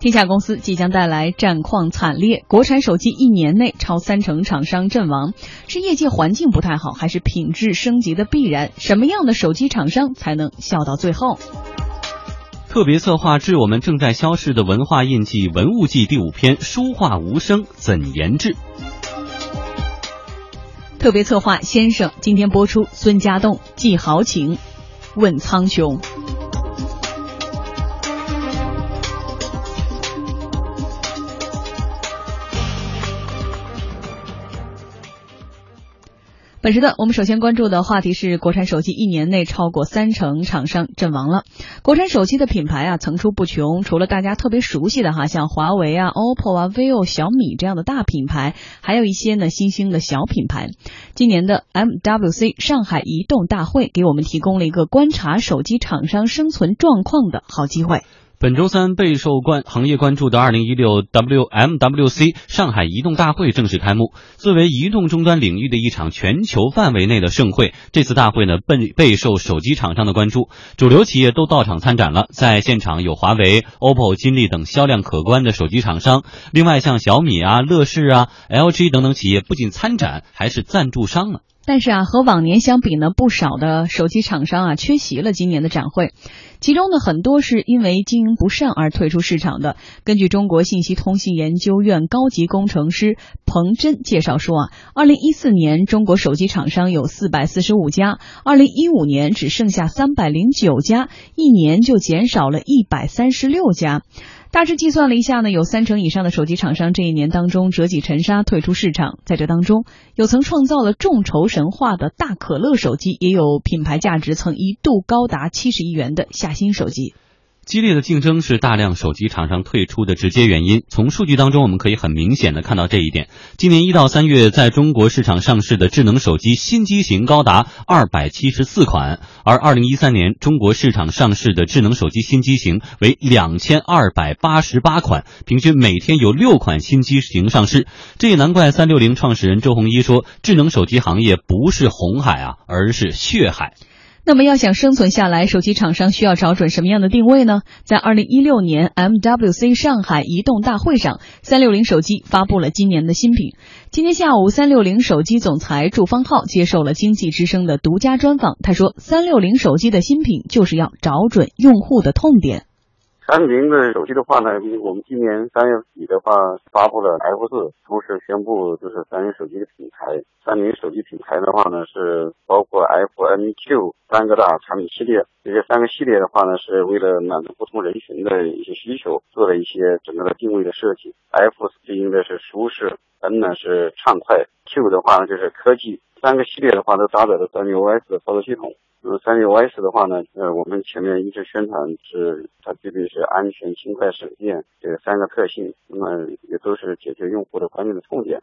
天下公司即将带来战况惨烈，国产手机一年内超三成厂商阵亡，是业界环境不太好，还是品质升级的必然？什么样的手机厂商才能笑到最后？特别策划致我们正在消逝的文化印记《文物记》第五篇：书画无声怎言志？特别策划先生今天播出，孙家栋寄豪情问苍穹。本时段我们首先关注的话题是，国产手机一年内超过三成厂商阵亡了。国产手机的品牌啊层出不穷，除了大家特别熟悉的哈，像华为啊、OPPO 啊、vivo、小米这样的大品牌，还有一些呢新兴的小品牌。今年的 MWC 上海移动大会给我们提供了一个观察手机厂商生存状况的好机会。本周三备受关行业关注的二零一六 WMWC 上海移动大会正式开幕。作为移动终端领域的一场全球范围内的盛会，这次大会呢备备受手机厂商的关注，主流企业都到场参展了。在现场有华为、OPPO、金立等销量可观的手机厂商，另外像小米啊、乐视啊、LG 等等企业不仅参展，还是赞助商呢。但是啊，和往年相比呢，不少的手机厂商啊缺席了今年的展会，其中呢很多是因为经营不善而退出市场的。根据中国信息通信研究院高级工程师彭真介绍说啊，二零一四年中国手机厂商有四百四十五家，二零一五年只剩下三百零九家，一年就减少了一百三十六家。大致计算了一下呢，有三成以上的手机厂商这一年当中折戟沉沙退出市场。在这当中，有曾创造了众筹神话的大可乐手机，也有品牌价值曾一度高达七十亿元的夏新手机。激烈的竞争是大量手机厂商退出的直接原因。从数据当中，我们可以很明显的看到这一点。今年一到三月，在中国市场上市的智能手机新机型高达二百七十四款，而二零一三年中国市场上市的智能手机新机型为两千二百八十八款，平均每天有六款新机型上市。这也难怪三六零创始人周鸿祎说：“智能手机行业不是红海啊，而是血海。”那么要想生存下来，手机厂商需要找准什么样的定位呢？在二零一六年 MWC 上海移动大会上，三六零手机发布了今年的新品。今天下午，三六零手机总裁祝方浩接受了经济之声的独家专访。他说，三六零手机的新品就是要找准用户的痛点。三六零的手机的话呢，我们今年三月底的话发布了 F 四，同时宣布就是三菱手机的品牌。三菱手机品牌的话呢，是包括 F、N、Q 三个大产品系列。这些三个系列的话呢，是为了满足不同人群的一些需求，做了一些整个的定位的设计。F 对应的是舒适，N 呢是畅快，Q 的话呢就是科技。三个系列的话都搭载了三六 OS 的操作系统。那么三六 OS 的话呢，呃，我们前面一直宣传是它具备是安全、轻快、省电这三个特性，那么也都是解决用户的关键的痛点。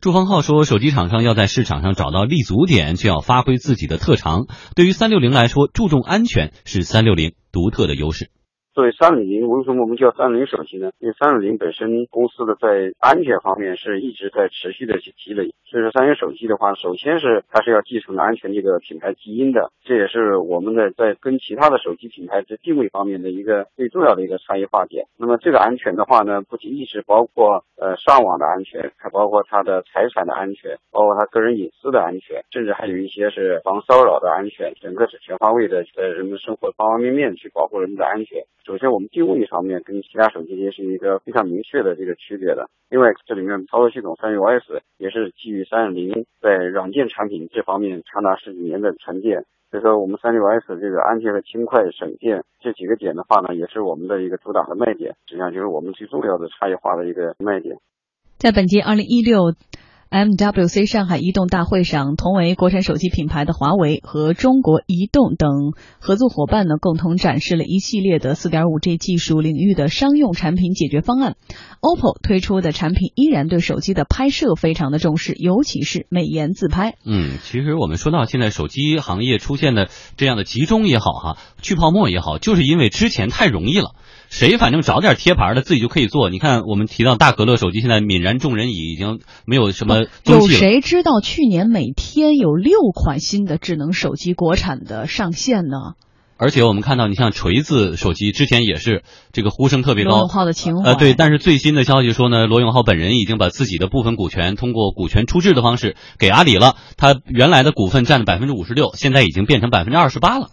祝方浩说，手机厂商要在市场上找到立足点，就要发挥自己的特长。对于三六零来说，注重安全是三六零独特的优势。作为三六零，为什么我们叫三六零手机呢？因为三六零本身公司的在安全方面是一直在持续的去积累，所以说三六零手机的话，首先是它是要继承安全这个品牌基因的，这也是我们的在跟其他的手机品牌在定位方面的一个最重要的一个差异化点。那么这个安全的话呢，不仅仅是包括呃上网的安全，还包括它的财产的安全，包括它个人隐私的安全，甚至还有一些是防骚扰的安全，整个是全方位的在人们生活方方面面去保护人们的安全。首先，我们定位方面跟其他手机也是一个非常明确的这个区别的。另外，这里面操作系统三六 OS 也是基于三六零在软件产品这方面长达十几年的沉淀。所以说，我们三六 OS 这个安全和轻快、省电这几个点的话呢，也是我们的一个主打的卖点，实际上就是我们最重要的差异化的一个卖点。在本届二零一六。MWC 上海移动大会上，同为国产手机品牌的华为和中国移动等合作伙伴呢，共同展示了一系列的 4.5G 技术领域的商用产品解决方案。OPPO 推出的产品依然对手机的拍摄非常的重视，尤其是美颜自拍。嗯，其实我们说到现在手机行业出现的这样的集中也好哈，去泡沫也好，就是因为之前太容易了。谁反正找点贴牌的自己就可以做。你看，我们提到大可乐手机，现在泯然众人矣，已经没有什么有谁知道去年每天有六款新的智能手机国产的上线呢？而且我们看到，你像锤子手机之前也是这个呼声特别高，罗永浩的情怀。呃，对，但是最新的消息说呢，罗永浩本人已经把自己的部分股权通过股权出质的方式给阿里了，他原来的股份占了百分之五十六，现在已经变成百分之二十八了。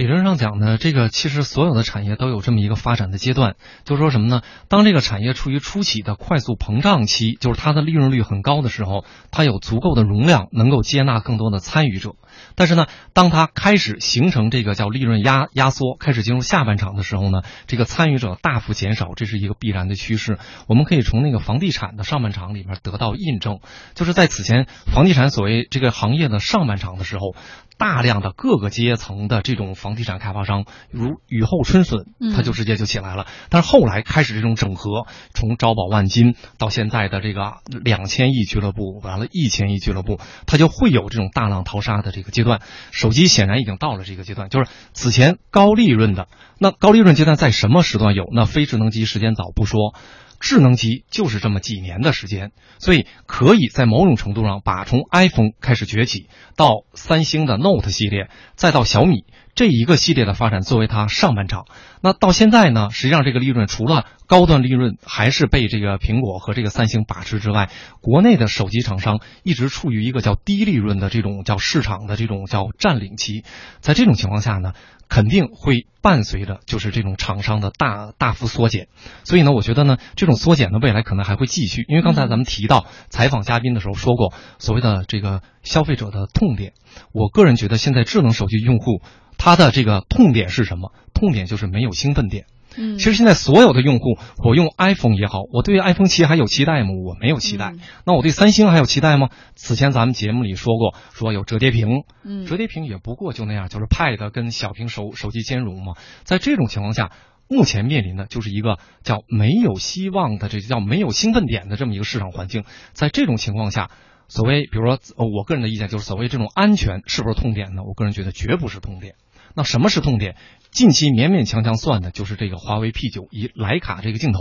理论上讲呢，这个其实所有的产业都有这么一个发展的阶段，就是说什么呢？当这个产业处于初期的快速膨胀期，就是它的利润率很高的时候，它有足够的容量能够接纳更多的参与者。但是呢，当它开始形成这个叫利润压压缩，开始进入下半场的时候呢，这个参与者大幅减少，这是一个必然的趋势。我们可以从那个房地产的上半场里面得到印证，就是在此前房地产所谓这个行业的上半场的时候。大量的各个阶层的这种房地产开发商，如雨后春笋，它就直接就起来了。但是后来开始这种整合，从招宝万金到现在的这个两千亿俱乐部，完了一千亿俱乐部，它就会有这种大浪淘沙的这个阶段。手机显然已经到了这个阶段，就是此前高利润的那高利润阶段在什么时段有？那非智能机时间早不说。智能机就是这么几年的时间，所以可以在某种程度上把从 iPhone 开始崛起，到三星的 Note 系列，再到小米这一个系列的发展作为它上半场。那到现在呢，实际上这个利润除了高端利润还是被这个苹果和这个三星把持之外，国内的手机厂商一直处于一个叫低利润的这种叫市场的这种叫占领期。在这种情况下呢？肯定会伴随着就是这种厂商的大大幅缩减，所以呢，我觉得呢，这种缩减呢，未来可能还会继续。因为刚才咱们提到采访嘉宾的时候说过，所谓的这个消费者的痛点，我个人觉得现在智能手机用户他的这个痛点是什么？痛点就是没有兴奋点。嗯，其实现在所有的用户，我用 iPhone 也好，我对 iPhone 七还有期待吗？我没有期待。那我对三星还有期待吗？此前咱们节目里说过，说有折叠屏，嗯，折叠屏也不过就那样，就是 Pad 跟小屏手手机兼容嘛。在这种情况下，目前面临的就是一个叫没有希望的，这叫没有兴奋点的这么一个市场环境。在这种情况下，所谓比如说，我个人的意见就是，所谓这种安全是不是痛点呢？我个人觉得绝不是痛点。那什么是痛点？近期勉勉强强算的就是这个华为 P 九以徕卡这个镜头，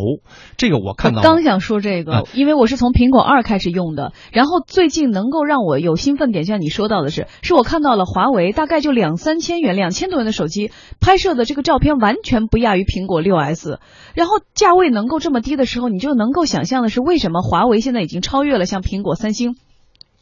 这个我看到。刚想说这个，因为我是从苹果二开始用的，然后最近能够让我有兴奋点，像你说到的是，是我看到了华为大概就两三千元、两千多元的手机拍摄的这个照片完全不亚于苹果六 S，然后价位能够这么低的时候，你就能够想象的是为什么华为现在已经超越了像苹果、三星。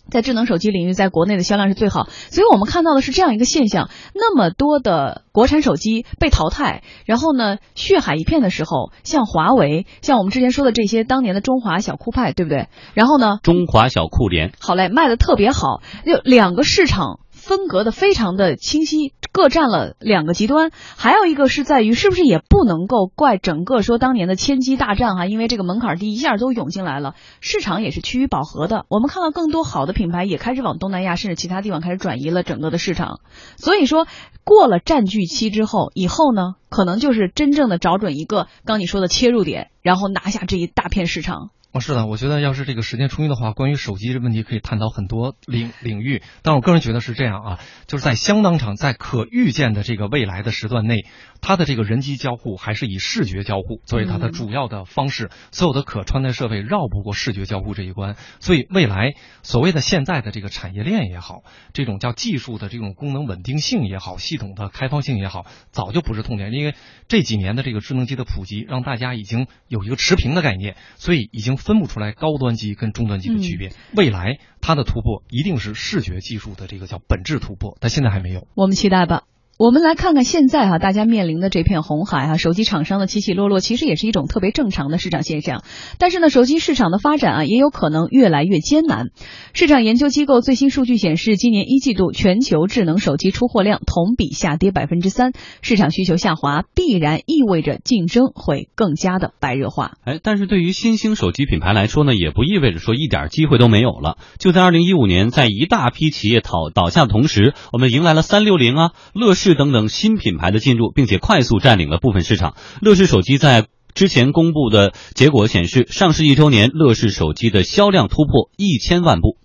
在智能手机领域，在国内的销量是最好，所以我们看到的是这样一个现象：那么多的国产手机被淘汰，然后呢，血海一片的时候，像华为，像我们之前说的这些当年的中华小酷派，对不对？然后呢，中华小酷联，好嘞，卖的特别好，就两个市场。分隔的非常的清晰，各占了两个极端。还有一个是在于，是不是也不能够怪整个说当年的千机大战哈，因为这个门槛低，一下都涌进来了，市场也是趋于饱和的。我们看到更多好的品牌也开始往东南亚甚至其他地方开始转移了整个的市场。所以说，过了占据期之后，以后呢，可能就是真正的找准一个刚你说的切入点，然后拿下这一大片市场。哦，是的，我觉得要是这个时间充裕的话，关于手机这问题可以探讨很多领领域。但我个人觉得是这样啊，就是在相当长、在可预见的这个未来的时段内，它的这个人机交互还是以视觉交互作为它的主要的方式。所有的可穿戴设备绕不过视觉交互这一关。所以未来所谓的现在的这个产业链也好，这种叫技术的这种功能稳定性也好，系统的开放性也好，早就不是痛点。因为这几年的这个智能机的普及，让大家已经有一个持平的概念，所以已经。分不出来高端机跟中端机的区别，未来它的突破一定是视觉技术的这个叫本质突破，但现在还没有。我们期待吧。我们来看看现在哈，大家面临的这片红海哈，手机厂商的起起落落，其实也是一种特别正常的市场现象。但是呢，手机市场的发展啊，也有可能越来越艰难。市场研究机构最新数据显示，今年一季度全球智能手机出货量同比下跌百分之三，市场需求下滑，必然意味着竞争会更加的白热化。哎，但是对于新兴手机品牌来说呢，也不意味着说一点机会都没有了。就在二零一五年，在一大批企业倒倒下的同时，我们迎来了三六零啊、乐视。等等新品牌的进入，并且快速占领了部分市场。乐视手机在之前公布的结果显示，上市一周年，乐视手机的销量突破一千万部。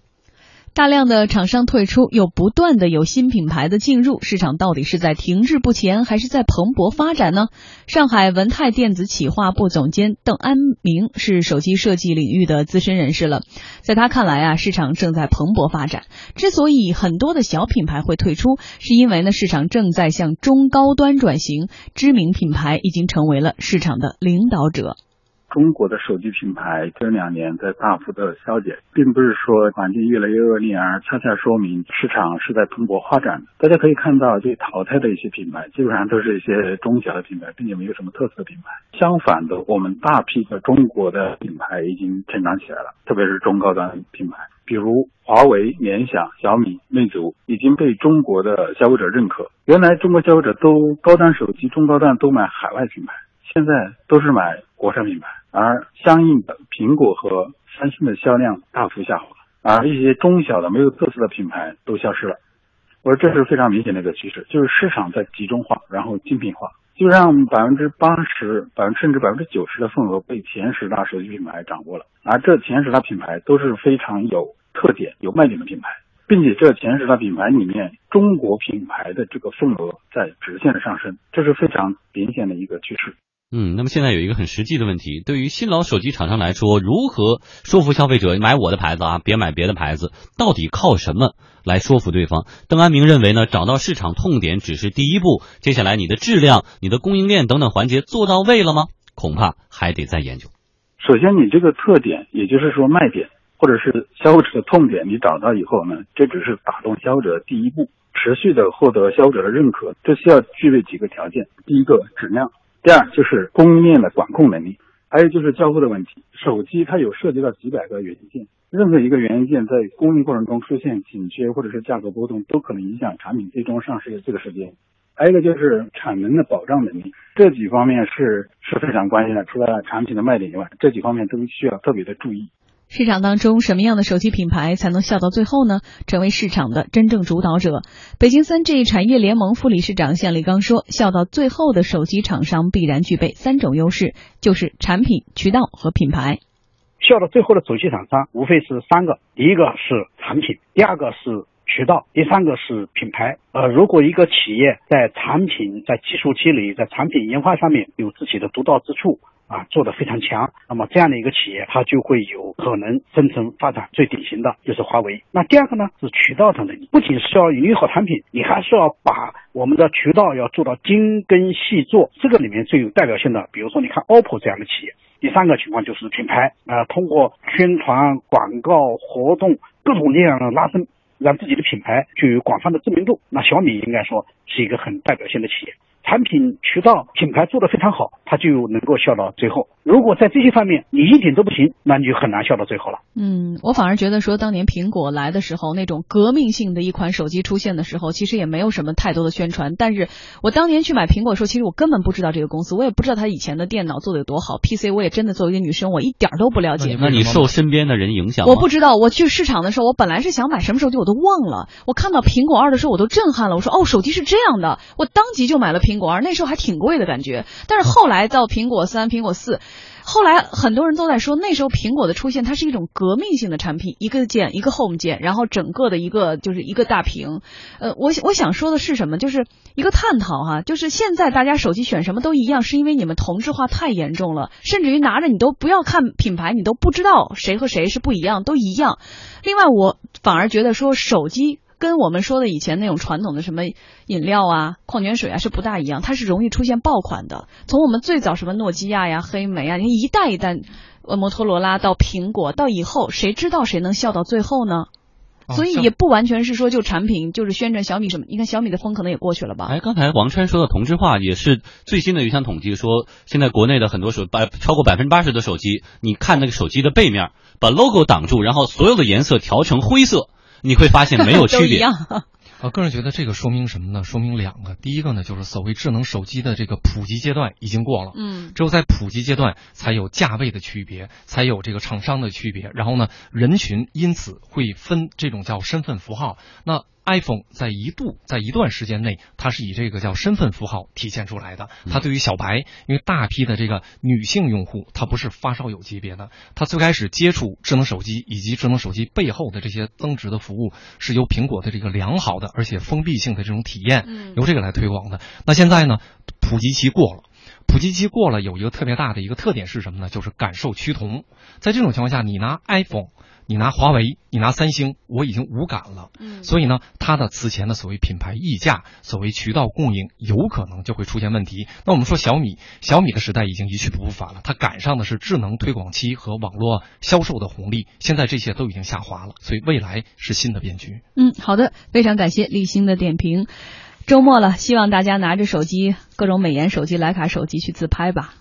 大量的厂商退出，又不断的有新品牌的进入，市场到底是在停滞不前，还是在蓬勃发展呢？上海文泰电子企划部总监邓安明是手机设计领域的资深人士了，在他看来啊，市场正在蓬勃发展。之所以很多的小品牌会退出，是因为呢，市场正在向中高端转型，知名品牌已经成为了市场的领导者。中国的手机品牌这两年在大幅的消减，并不是说环境越来越恶劣，而恰恰说明市场是在蓬勃发展。大家可以看到，被淘汰的一些品牌，基本上都是一些中小的品牌，并且没有什么特色的品牌。相反的，我们大批的中国的品牌已经成长起来了，特别是中高端品牌，比如华为、联想、小米、魅族，已经被中国的消费者认可。原来中国消费者都高端手机、中高端都买海外品牌，现在都是买国产品牌。而相应的，苹果和三星的销量大幅下滑，而一些中小的没有特色的品牌都消失了。我说这是非常明显的一个趋势，就是市场在集中化，然后精品化，就让百分之八十、百分之甚至百分之九十的份额被前十大手机品牌掌握了。而这前十大品牌都是非常有特点、有卖点的品牌，并且这前十大品牌里面，中国品牌的这个份额在直线的上升，这是非常明显的一个趋势。嗯，那么现在有一个很实际的问题，对于新老手机厂商来说，如何说服消费者买我的牌子啊，别买别的牌子？到底靠什么来说服对方？邓安明认为呢，找到市场痛点只是第一步，接下来你的质量、你的供应链等等环节做到位了吗？恐怕还得再研究。首先，你这个特点，也就是说卖点，或者是消费者的痛点，你找到以后呢，这只是打动消费者的第一步。持续的获得消费者的认可，这需要具备几个条件：第一个，质量。第二就是供应链的管控能力，还有就是交互的问题。手机它有涉及到几百个元件，任何一个元件在供应过程中出现紧缺或者是价格波动，都可能影响产品最终上市的这个时间。还有一个就是产能的保障能力，这几方面是是非常关键的。除了产品的卖点以外，这几方面都需要特别的注意。市场当中，什么样的手机品牌才能笑到最后呢？成为市场的真正主导者。北京三 G 产业联盟副理事长向立刚说：“笑到最后的手机厂商必然具备三种优势，就是产品、渠道和品牌。笑到最后的手机厂商无非是三个：第一个是产品，第二个是渠道，第三个是品牌。呃，如果一个企业在产品、在技术积累、在产品研发上面有自己的独到之处。”啊，做的非常强，那么这样的一个企业，它就会有可能生存发展。最典型的就是华为。那第二个呢，是渠道上的能力，不仅是要营运好产品，你还是要把我们的渠道要做到精耕细作。这个里面最有代表性的，比如说你看 OPPO 这样的企业。第三个情况就是品牌，啊，通过宣传、广告、活动各种力量的拉伸，让自己的品牌具有广泛的知名度。那小米应该说是一个很代表性的企业。产品渠道品牌做得非常好，他就能够笑到最后。如果在这些方面你一点都不行，那你就很难笑到最后了。嗯，我反而觉得说，当年苹果来的时候，那种革命性的一款手机出现的时候，其实也没有什么太多的宣传。但是我当年去买苹果的时候，其实我根本不知道这个公司，我也不知道他以前的电脑做的有多好，PC 我也真的作为一个女生，我一点都不了解。那你受身边的人影响？我不知道。我去市场的时候，我本来是想买什么手机，我都忘了。我看到苹果二的时候，我都震撼了。我说哦，手机是这样的，我当即就买了苹果二。那时候还挺贵的感觉，但是后来到苹果三、苹果四。后来很多人都在说，那时候苹果的出现，它是一种革命性的产品，一个键一个 Home 键，然后整个的一个就是一个大屏。呃，我我想说的是什么？就是一个探讨哈，就是现在大家手机选什么都一样，是因为你们同质化太严重了，甚至于拿着你都不要看品牌，你都不知道谁和谁是不一样，都一样。另外，我反而觉得说手机。跟我们说的以前那种传统的什么饮料啊、矿泉水啊是不大一样，它是容易出现爆款的。从我们最早什么诺基亚呀、黑莓啊，你一代一代，呃，摩托罗拉到苹果，到以后谁知道谁能笑到最后呢？所以也不完全是说就产品就是宣传小米什么，你看小米的风可能也过去了吧？哎，刚才王川说的同质化也是最新的有一项统计说，现在国内的很多手百超过百分之八十的手机，你看那个手机的背面，把 logo 挡住，然后所有的颜色调成灰色。你会发现没有区别。我个人觉得这个说明什么呢？说明两个。第一个呢，就是所谓智能手机的这个普及阶段已经过了。嗯，只有在普及阶段，才有价位的区别，才有这个厂商的区别。然后呢，人群因此会分这种叫身份符号。那 iPhone 在一度在一段时间内，它是以这个叫身份符号体现出来的。它对于小白，因为大批的这个女性用户，她不是发烧友级别的，她最开始接触智能手机以及智能手机背后的这些增值的服务，是由苹果的这个良好的而且封闭性的这种体验，由这个来推广的。那现在呢，普及期过了。普及期过了，有一个特别大的一个特点是什么呢？就是感受趋同。在这种情况下，你拿 iPhone，你拿华为，你拿三星，我已经无感了。嗯，所以呢，它的此前的所谓品牌溢价、所谓渠道供应，有可能就会出现问题。那我们说小米，小米的时代已经一去不复返了，它赶上的是智能推广期和网络销售的红利，现在这些都已经下滑了，所以未来是新的变局。嗯，好的，非常感谢立新的点评。周末了，希望大家拿着手机，各种美颜手机、徕卡手机去自拍吧。